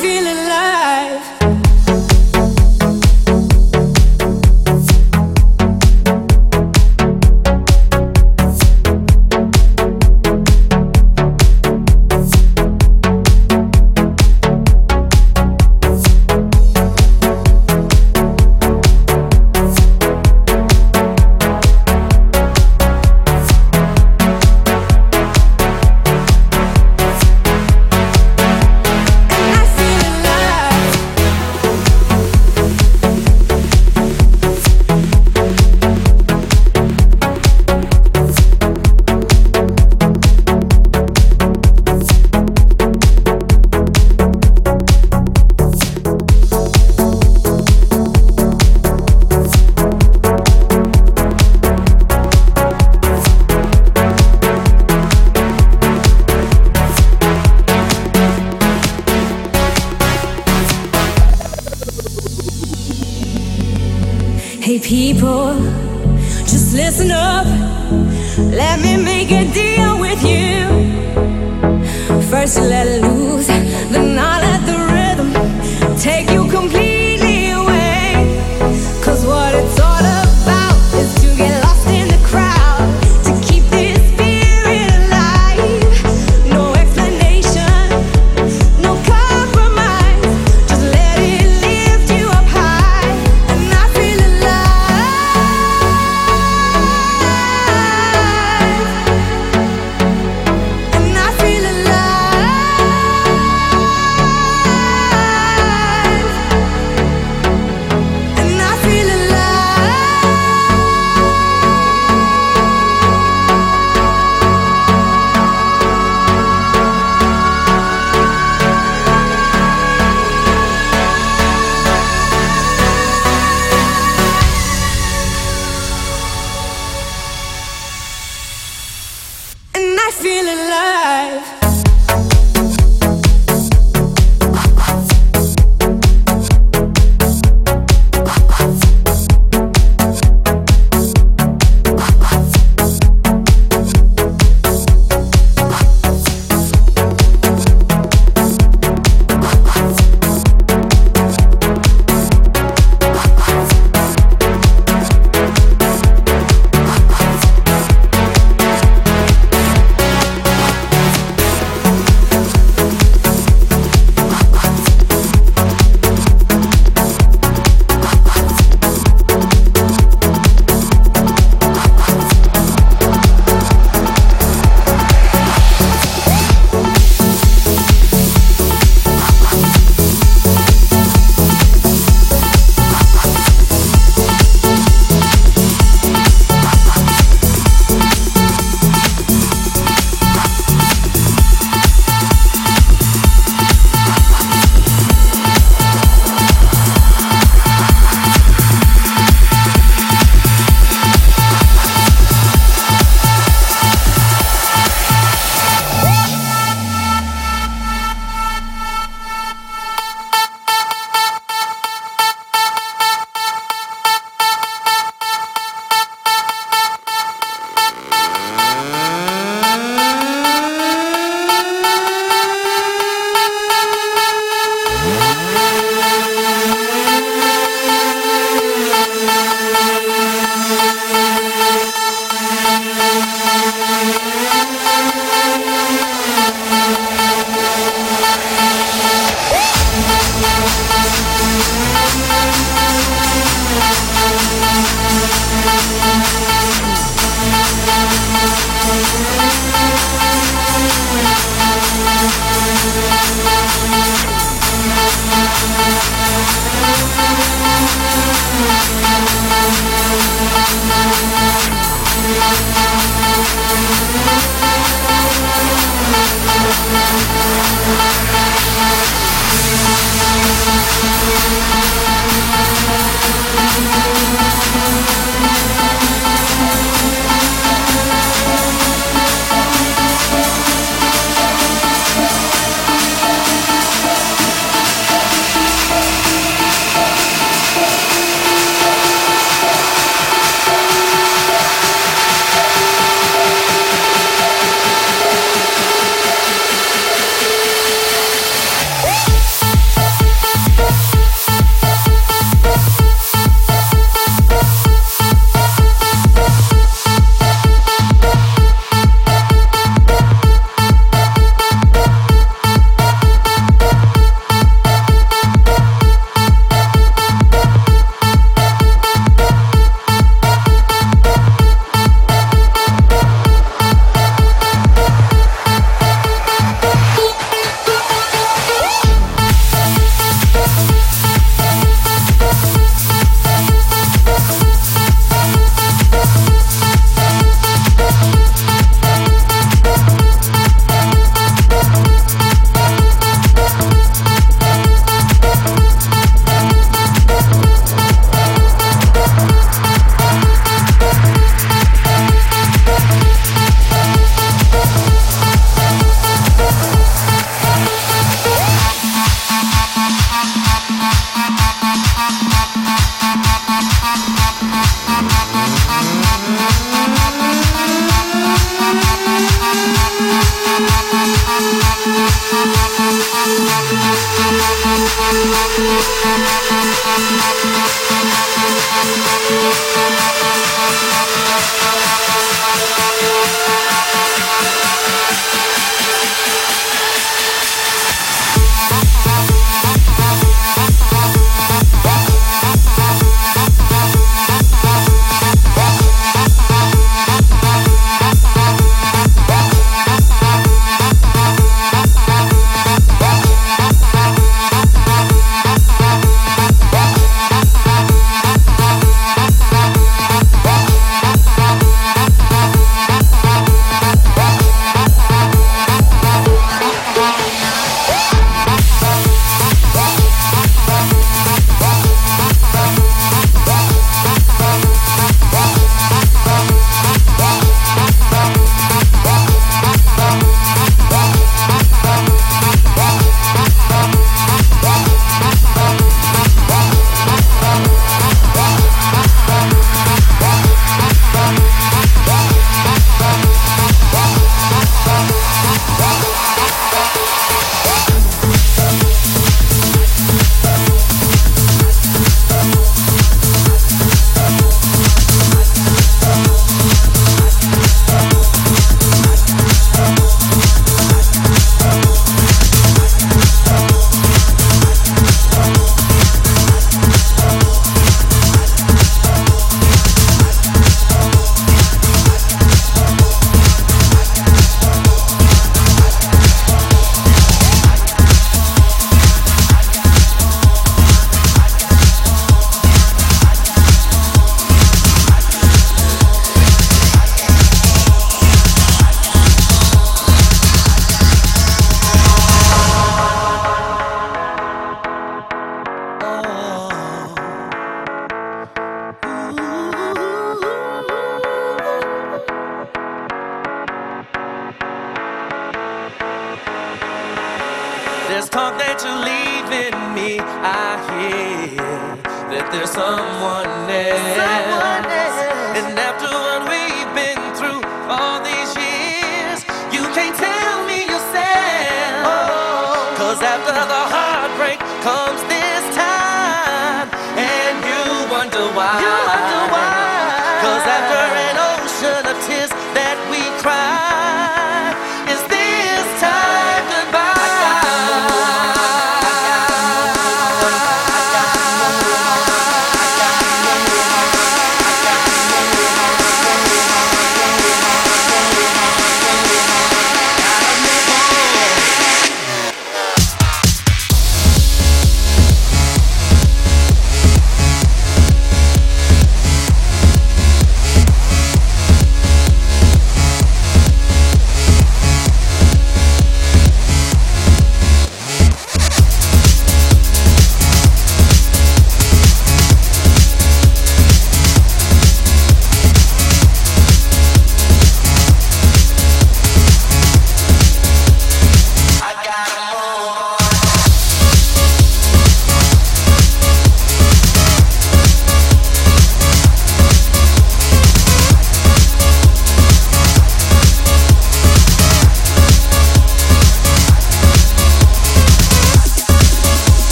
feeling like